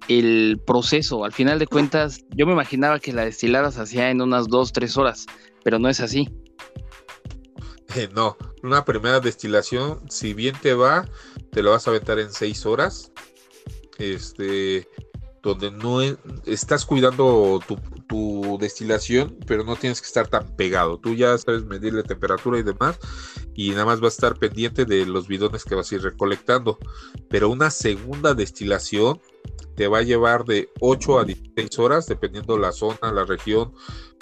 el proceso. Al final de cuentas, yo me imaginaba que la destilada se hacía en unas dos, tres horas, pero no es así. Eh, no, una primera destilación, si bien te va, te lo vas a aventar en seis horas. Este, donde no estás cuidando tu, destilación, pero no tienes que estar tan pegado. Tú ya sabes medir la temperatura y demás, y nada más vas a estar pendiente de los bidones que vas a ir recolectando. Pero una segunda destilación te va a llevar de 8 a 16 horas, dependiendo la zona, la región,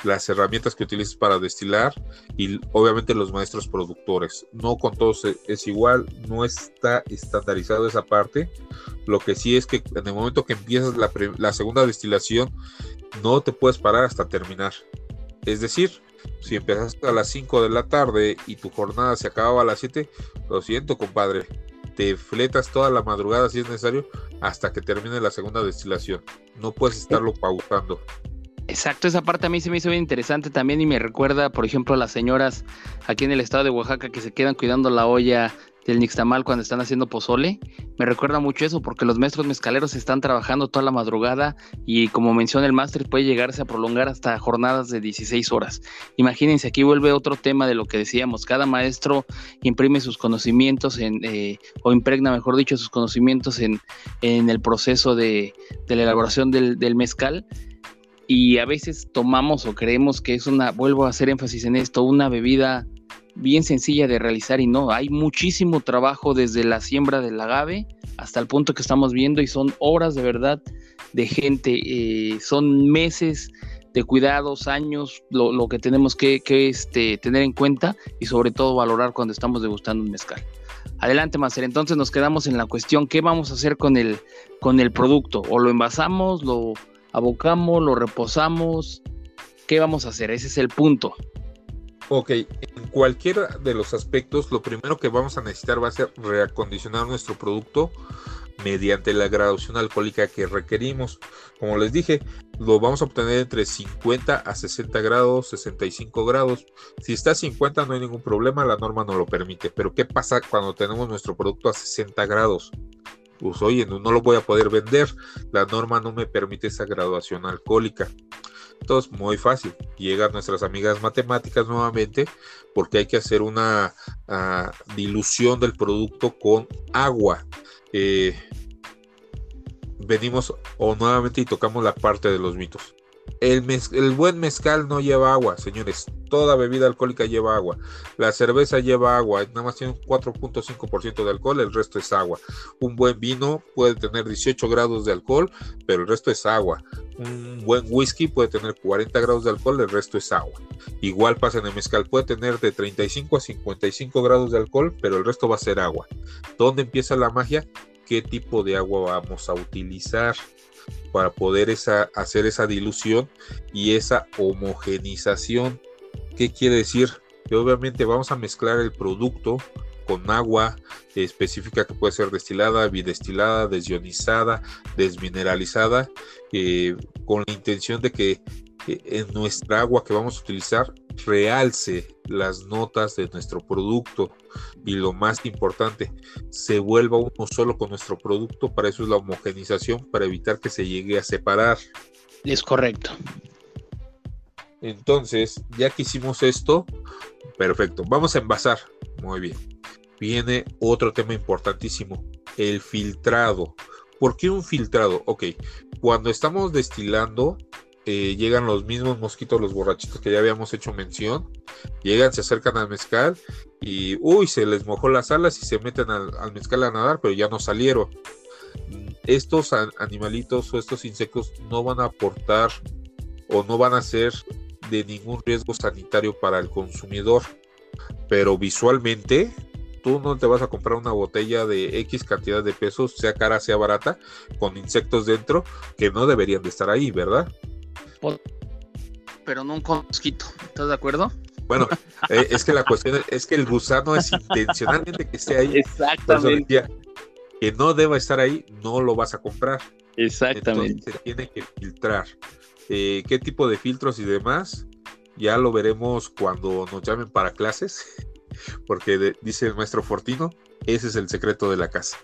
las herramientas que utilices para destilar y obviamente los maestros productores. No con todos e, es igual, no está estandarizado esa parte. Lo que sí es que en el momento que empiezas la, segunda destilación, no te puedes parar hasta terminar. Es decir, si empiezas a las 5 de la tarde y tu jornada se acababa a las 7, lo siento, compadre. Te fletas toda la madrugada si es necesario hasta que termine la segunda destilación. No puedes estarlo pautando. Exacto, esa parte a mí se me hizo bien interesante también y me recuerda, por ejemplo, a las señoras aquí en el estado de Oaxaca que se quedan cuidando la olla del Nixtamal cuando están haciendo pozole. Me recuerda mucho eso porque los maestros mezcaleros están trabajando toda la madrugada y como menciona el máster puede llegarse a prolongar hasta jornadas de 16 horas. Imagínense, aquí vuelve otro tema de lo que decíamos, cada maestro imprime sus conocimientos en, eh, o impregna, mejor dicho, sus conocimientos en, en el proceso de, de la elaboración del, del mezcal y a veces tomamos o creemos que es una, vuelvo a hacer énfasis en esto, una bebida bien sencilla de realizar y no, hay muchísimo trabajo desde la siembra del agave hasta el punto que estamos viendo y son horas de verdad de gente, eh, son meses de cuidados, años, lo, que tenemos que, este, tener en cuenta y sobre todo valorar cuando estamos degustando un mezcal. Adelante, Master. Entonces nos quedamos en la cuestión, ¿qué vamos a hacer con el, con el producto? ¿O lo envasamos, lo abocamos, lo reposamos? ¿Qué vamos a hacer? Ese es el punto. Ok, en cualquiera de los aspectos, lo primero que vamos a necesitar va a ser reacondicionar nuestro producto mediante la graduación alcohólica que requerimos. Como les dije, lo vamos a obtener entre 50 a 60 grados, 65 grados. Si está a 50 no hay ningún problema, la norma no lo permite. Pero ¿qué pasa cuando tenemos nuestro producto a 60 grados? Pues oye, no, no lo voy a poder vender. La norma no me permite esa graduación alcohólica. Entonces, muy fácil. Llegan nuestras amigas matemáticas nuevamente porque hay que hacer una ah, dilución del producto con agua. Eh, venimos o nuevamente y tocamos la parte de los mitos. El, buen mezcal no lleva agua, señores. Toda bebida alcohólica lleva agua. La cerveza lleva agua, nada más tiene un 4.5% de alcohol, el resto es agua. Un buen vino puede tener 18 grados de alcohol, pero el resto es agua. Un buen whisky puede tener 40 grados de alcohol, el resto es agua. Igual pasa en el mezcal, puede tener de 35 a 55 grados de alcohol, pero el resto va a ser agua. ¿Dónde empieza la magia? ¿Qué tipo de agua vamos a utilizar? Para poder hacer esa dilución y esa homogenización. ¿Qué quiere decir? Que obviamente vamos a mezclar el producto con agua específica que puede ser destilada, bidestilada, desionizada, desmineralizada, eh, con la intención de que en nuestra agua que vamos a utilizar realce las notas de nuestro producto y lo más importante, se vuelva uno solo con nuestro producto. Para eso es la homogenización, para evitar que se llegue a separar. Es correcto. Entonces, ya que hicimos esto, perfecto. Vamos a envasar. Muy bien. Viene otro tema importantísimo, el filtrado. ¿Por qué un filtrado? Ok, cuando estamos destilando, eh, llegan los mismos mosquitos, los borrachitos que ya habíamos hecho mención, llegan, se acercan al mezcal y, uy, se les mojó las alas y se meten al, mezcal a nadar, pero ya no salieron. Estos animalitos o estos insectos no van a aportar o no van a ser de ningún riesgo sanitario para el consumidor, pero visualmente tú no te vas a comprar una botella de X cantidad de pesos, sea cara, sea barata, con insectos dentro que no deberían de estar ahí, ¿verdad? Pero no un mosquito. ¿Estás de acuerdo? Bueno, eh, es que la cuestión es que el gusano es intencionalmente que esté ahí. Exactamente. que no deba estar ahí, no lo vas a comprar. Exactamente. se tiene que filtrar. Eh, ¿Qué tipo de filtros y demás? Ya lo veremos cuando nos llamen para clases, porque dice el maestro Fortino, ese es el secreto de la casa.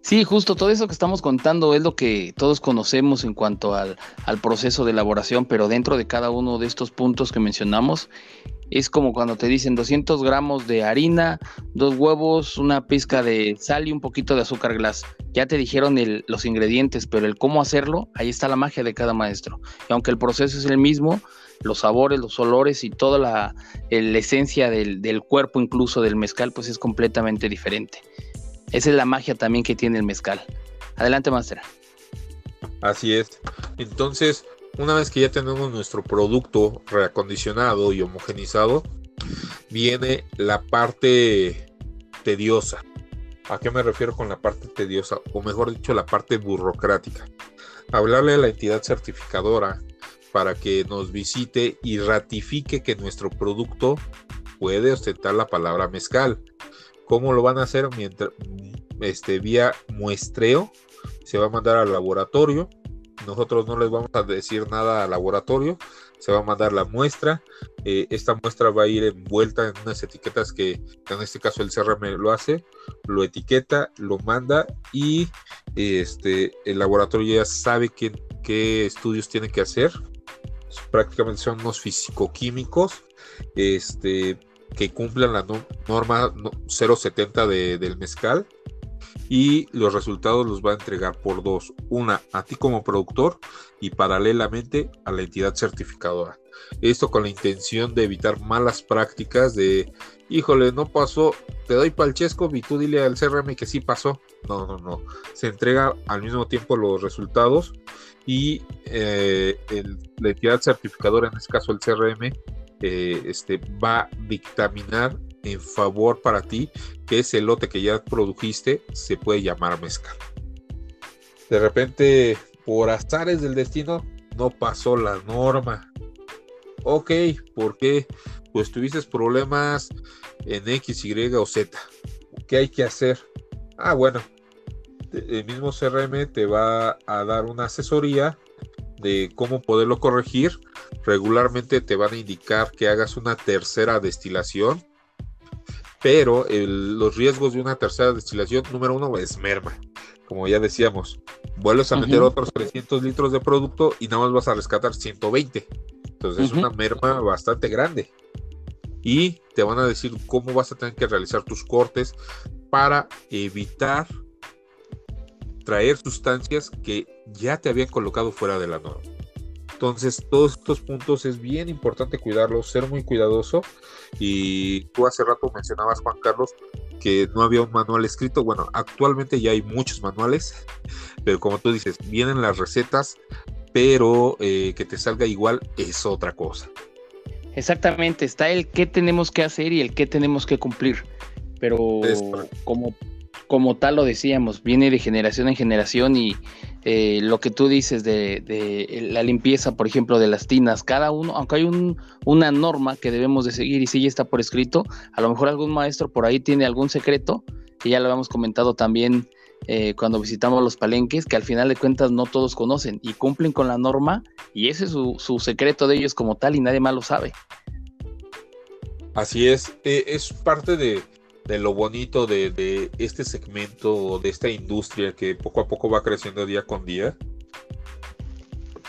Sí, justo todo eso que estamos contando es lo que todos conocemos en cuanto al, proceso de elaboración, pero dentro de cada uno de estos puntos que mencionamos, es como cuando te dicen 200 gramos de harina, dos huevos, una pizca de sal y un poquito de azúcar glass. Ya te dijeron los ingredientes, pero el cómo hacerlo, ahí está la magia de cada maestro. Y aunque el proceso es el mismo, los sabores, los olores y toda la, la esencia del, del, cuerpo, incluso del mezcal, pues es completamente diferente. Esa es la magia también que tiene el mezcal. Adelante, Master. Así es. Entonces, una vez que ya tenemos nuestro producto reacondicionado y homogenizado, viene la parte tediosa. ¿A qué me refiero con la parte tediosa? O mejor dicho, la parte burocrática. Hablarle a la entidad certificadora para que nos visite y ratifique que nuestro producto puede ostentar la palabra mezcal. ¿Cómo lo van a hacer? Mientras, este, vía muestreo. Se va a mandar al laboratorio. Nosotros no les vamos a decir nada al laboratorio. Se va a mandar la muestra. Eh, esta muestra va a ir envuelta en unas etiquetas que en este caso el CRM lo hace. Lo etiqueta, lo manda y este, el laboratorio ya sabe qué, qué estudios tiene que hacer. Prácticamente son unos fisicoquímicos. Este, que cumplan la norma 070 del mezcal y los resultados los va a entregar por dos, una a ti como productor y paralelamente a la entidad certificadora. Esto con la intención de evitar malas prácticas de, híjole, no pasó, te doy palchesco y tú dile al CRM que sí pasó. No, no, no. Se entrega al mismo tiempo los resultados y eh, la entidad certificadora, en este caso el CRM, eh, este, va a dictaminar en favor para ti que ese lote que ya produjiste se puede llamar mezcal. De repente, por azares del destino, no pasó la norma. Ok, ¿por qué? Pues tuviste problemas en X, Y o Z. ¿Qué hay que hacer? Ah, bueno, el mismo CRM te va a dar una asesoría de cómo poderlo corregir. Regularmente te van a indicar que hagas una tercera destilación pero los riesgos de una tercera destilación, número uno, es merma. Como ya decíamos, vuelves a meter otros 300 litros de producto y nada más vas a rescatar 120. Entonces es una merma bastante grande. Y te van a decir cómo vas a tener que realizar tus cortes para evitar traer sustancias que ya te habían colocado fuera de la norma. Entonces, todos estos puntos es bien importante cuidarlos, ser muy cuidadoso. Y tú hace rato mencionabas, Juan Carlos, que no había un manual escrito. Bueno, actualmente ya hay muchos manuales, pero como tú dices, vienen las recetas, pero eh, que te salga igual es otra cosa. Exactamente, está el qué tenemos que hacer y el qué tenemos que cumplir. Pero como, como tal lo decíamos, viene de generación en generación y eh, lo que tú dices de, la limpieza, por ejemplo, de las tinas, cada uno, aunque hay una norma que debemos de seguir y si ya está por escrito, a lo mejor algún maestro por ahí tiene algún secreto, que ya lo habíamos comentado también eh, cuando visitamos los palenques, que al final de cuentas no todos conocen y cumplen con la norma y ese es su, secreto de ellos como tal y nadie más lo sabe. Así es, eh, es parte de, de lo bonito de, este segmento, de esta industria que poco a poco va creciendo día con día.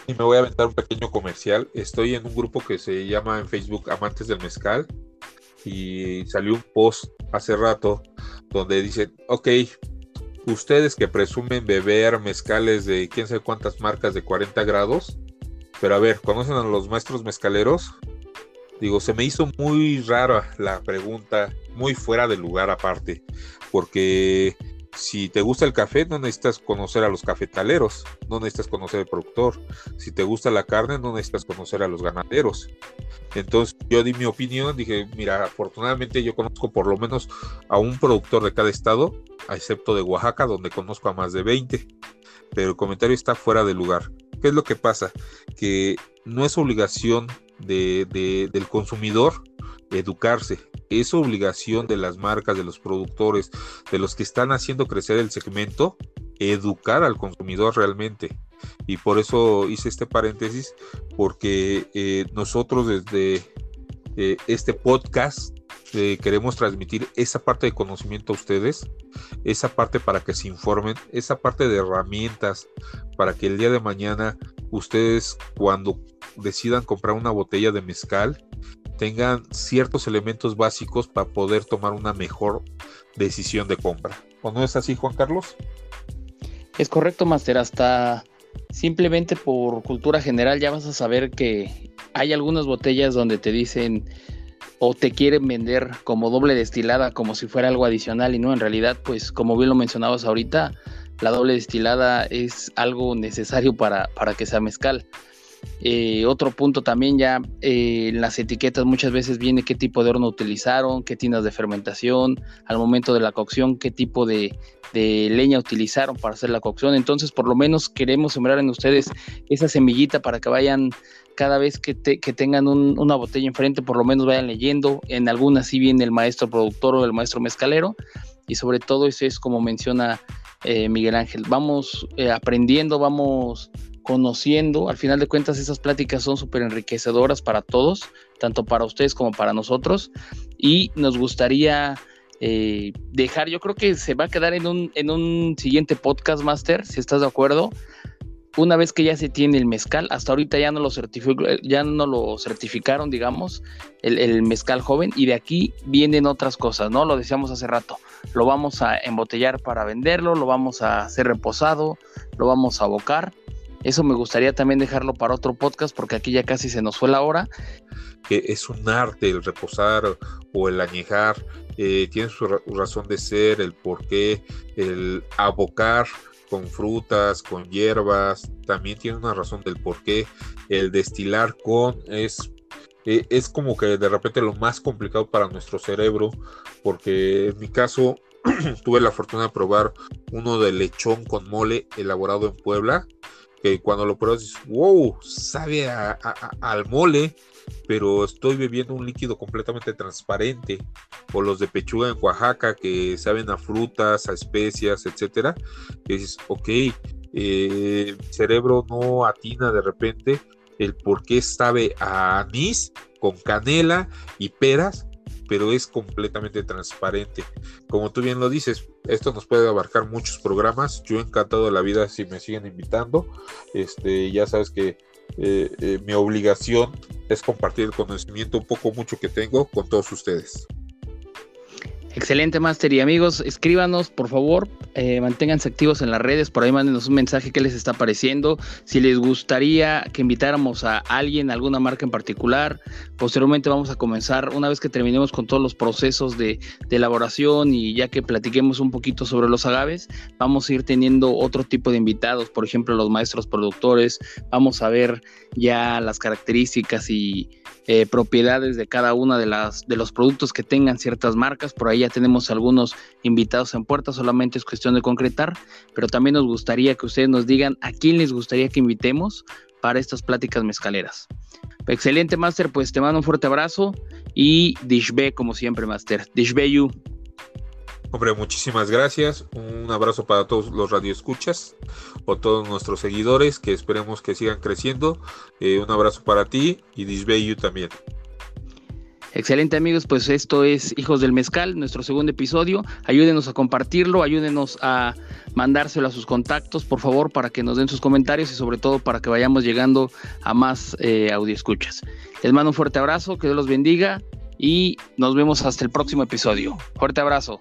Y me voy a aventar un pequeño comercial. Estoy en un grupo que se llama en Facebook Amantes del Mezcal. Y salió un post hace rato donde dice, ok, ustedes que presumen beber mezcales de quién sabe cuántas marcas de 40 grados, pero a ver, ¿conocen a los maestros mezcaleros? Digo, se me hizo muy rara la pregunta muy fuera de lugar aparte, porque si te gusta el café, no necesitas conocer a los cafetaleros, no necesitas conocer al productor. Si te gusta la carne, no necesitas conocer a los ganaderos. Entonces yo di mi opinión, dije, mira, afortunadamente yo conozco por lo menos a un productor de cada estado, excepto de Oaxaca, donde conozco a más de 20. Pero el comentario está fuera de lugar. ¿Qué es lo que pasa? Que no es obligación de, del consumidor educarse. Es obligación de las marcas, de los productores, de los que están haciendo crecer el segmento, educar al consumidor realmente. Y por eso hice este paréntesis, porque eh, nosotros desde eh, este podcast eh, queremos transmitir esa parte de conocimiento a ustedes, esa parte para que se informen, esa parte de herramientas para que el día de mañana ustedes cuando decidan comprar una botella de mezcal tengan ciertos elementos básicos para poder tomar una mejor decisión de compra. ¿O no es así, Juan Carlos? Es correcto, Master. Hasta simplemente por cultura general ya vas a saber que hay algunas botellas donde te dicen o te quieren vender como doble destilada, como si fuera algo adicional y no, en realidad, pues como bien lo mencionabas ahorita, la doble destilada es algo necesario para, para que sea mezcal. Eh, otro punto también ya eh, en las etiquetas muchas veces viene qué tipo de horno utilizaron, qué tiendas de fermentación, al momento de la cocción, qué tipo de, leña utilizaron para hacer la cocción. Entonces, por lo menos queremos sembrar en ustedes esa semillita para que vayan cada vez que, tengan una botella enfrente, por lo menos vayan leyendo. En algunas sí viene el maestro productor o el maestro mezcalero. Y sobre todo eso es como menciona eh, Miguel Ángel. Vamos aprendiendo, vamos conociendo. Al final de cuentas, esas pláticas son súper enriquecedoras para todos, tanto para ustedes como para nosotros. Y nos gustaría eh, dejar, yo creo que se va a quedar en un, en un siguiente podcast, Master, si estás de acuerdo, una vez que ya se tiene el mezcal, hasta ahorita ya no lo, ya no lo certificaron, digamos, el, mezcal joven, y de aquí vienen otras cosas, ¿no? Lo decíamos hace rato, lo vamos a embotellar para venderlo, lo vamos a hacer reposado, lo vamos a abocar. Eso me gustaría también dejarlo para otro podcast porque aquí ya casi se nos fue la hora. Que es un arte el reposar o el añejar, eh, tiene su razón de ser, el por qué, el abocar con frutas, con hierbas, también tiene una razón del por qué. El destilar con es, e, es como que de repente lo más complicado para nuestro cerebro, porque en mi caso tuve la fortuna de probar uno de lechón con mole elaborado en Puebla, que cuando lo pruebas dices, wow, sabe al mole, pero estoy bebiendo un líquido completamente transparente, o los de pechuga en Oaxaca que saben a frutas, a especias, etcétera, que dices, ok, eh, cerebro no atina de repente el por qué sabe a anís con canela y peras, pero es completamente transparente. Como tú bien lo dices, esto nos puede abarcar muchos programas. Yo encantado de la vida si me siguen invitando. Este, ya sabes que eh, eh, mi obligación es compartir el conocimiento un poco mucho que tengo con todos ustedes. Excelente, Master. Y amigos, escríbanos, por favor, eh, manténganse activos en las redes, por ahí mándenos un mensaje que les está pareciendo, si les gustaría que invitáramos a alguien, alguna marca en particular. Posteriormente vamos a comenzar, una vez que terminemos con todos los procesos de, de elaboración y ya que platiquemos un poquito sobre los agaves, vamos a ir teniendo otro tipo de invitados, por ejemplo, los maestros productores, vamos a ver ya las características y eh, propiedades de cada una de las de los productos que tengan ciertas marcas. Por ahí ya tenemos algunos invitados en puerta, solamente es cuestión de concretar, pero también nos gustaría que ustedes nos digan a quién les gustaría que invitemos para estas pláticas mezcaleras. Excelente, Master, pues te mando un fuerte abrazo y Dishbe como siempre, Master. Dishbe you. Hombre, muchísimas gracias. Un abrazo para todos los radioescuchas o todos nuestros seguidores que esperemos que sigan creciendo. Eh, un abrazo para ti y Disbeyu también. Excelente amigos, pues esto es Hijos del Mezcal, nuestro segundo episodio. Ayúdenos a compartirlo, ayúdenos a mandárselo a sus contactos, por favor, para que nos den sus comentarios y sobre todo para que vayamos llegando a más eh. Les mando un fuerte abrazo, que Dios los bendiga y nos vemos hasta el próximo episodio. Fuerte abrazo.